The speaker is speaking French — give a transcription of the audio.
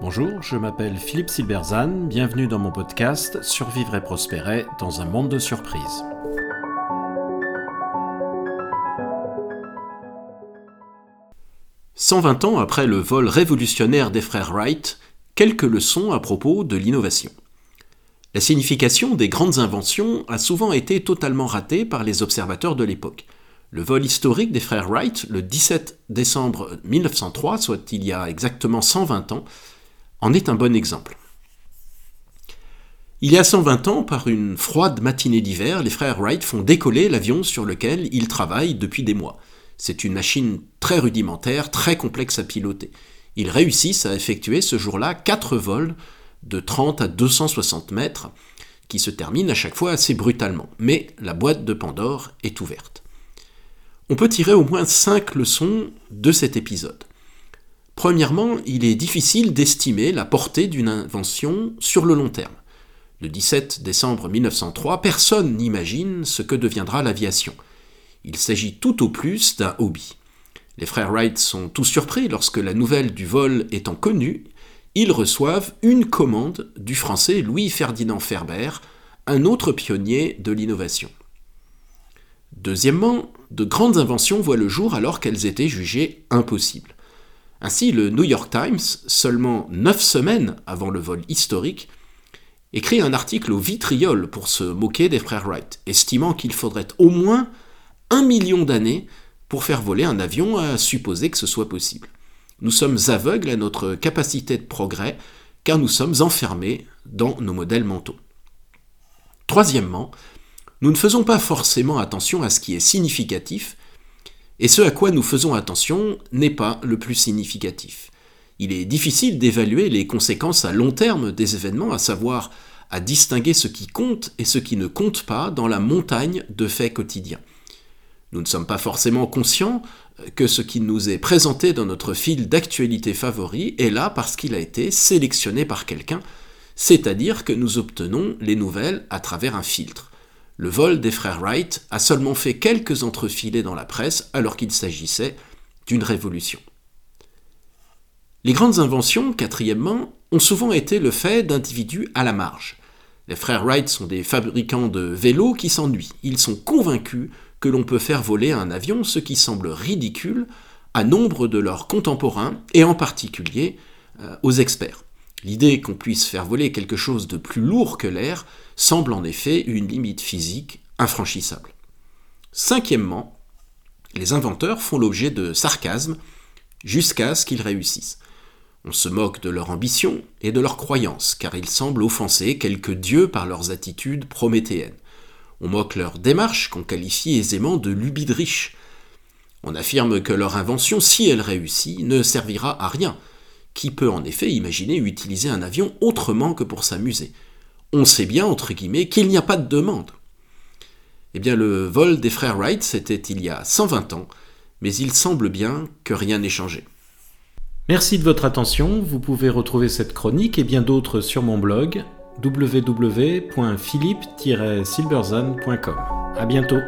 Bonjour, je m'appelle Philippe Silberzan, bienvenue dans mon podcast Survivre et prospérer dans un monde de surprises. « 120 ans après le vol révolutionnaire des frères Wright, quelques leçons à propos de l'innovation. La signification des grandes inventions a souvent été totalement ratée par les observateurs de l'époque. Le vol historique des frères Wright, le 17 décembre 1903, soit il y a exactement 120 ans, en est un bon exemple. Il y a 120 ans, par une froide matinée d'hiver, les frères Wright font décoller l'avion sur lequel ils travaillent depuis des mois. C'est une machine très rudimentaire, très complexe à piloter. Ils réussissent à effectuer ce jour-là quatre vols de 30 à 260 mètres, qui se terminent à chaque fois assez brutalement. Mais la boîte de Pandore est ouverte. On peut tirer au moins cinq leçons de cet épisode. Premièrement, il est difficile d'estimer la portée d'une invention sur le long terme. Le 17 décembre 1903, personne n'imagine ce que deviendra l'aviation. Il s'agit tout au plus d'un hobby. Les frères Wright sont tout surpris lorsque la nouvelle du vol étant connue, ils reçoivent une commande du français Louis-Ferdinand Ferber, un autre pionnier de l'innovation. Deuxièmement, de grandes inventions voient le jour alors qu'elles étaient jugées impossibles. Ainsi, le New York Times, seulement neuf semaines avant le vol historique, écrit un article au vitriol pour se moquer des frères Wright, estimant qu'il faudrait au moins un million d'années pour faire voler un avion à supposer que ce soit possible. Nous sommes aveugles à notre capacité de progrès, car nous sommes enfermés dans nos modèles mentaux. Troisièmement, nous ne faisons pas forcément attention à ce qui est significatif, et ce à quoi nous faisons attention n'est pas le plus significatif. Il est difficile d'évaluer les conséquences à long terme des événements, à savoir à distinguer ce qui compte et ce qui ne compte pas dans la montagne de faits quotidiens. Nous ne sommes pas forcément conscients que ce qui nous est présenté dans notre fil d'actualité favori est là parce qu'il a été sélectionné par quelqu'un, c'est-à-dire que nous obtenons les nouvelles à travers un filtre. Le vol des frères Wright a seulement fait quelques entrefilés dans la presse alors qu'il s'agissait d'une révolution. Les grandes inventions, quatrièmement, ont souvent été le fait d'individus à la marge. Les frères Wright sont des fabricants de vélos qui s'ennuient. Ils sont convaincus que l'on peut faire voler un avion, ce qui semble ridicule à nombre de leurs contemporains, et en particulier euh, aux experts. L'idée qu'on puisse faire voler quelque chose de plus lourd que l'air semble en effet une limite physique infranchissable. Cinquièmement, les inventeurs font l'objet de sarcasme jusqu'à ce qu'ils réussissent. On se moque de leur ambition et de leurs croyances, car ils semblent offenser quelques dieux par leurs attitudes prométhéennes. On moque leur démarche, qu'on qualifie aisément de lubidriche. On affirme que leur invention, si elle réussit, ne servira à rien. Qui peut en effet imaginer utiliser un avion autrement que pour s'amuser on sait bien, entre guillemets, qu'il n'y a pas de demande. Eh bien, le vol des frères Wright, c'était il y a 120 ans, mais il semble bien que rien n'ait changé. Merci de votre attention, vous pouvez retrouver cette chronique et bien d'autres sur mon blog www.philippe-silberzan.com. À bientôt.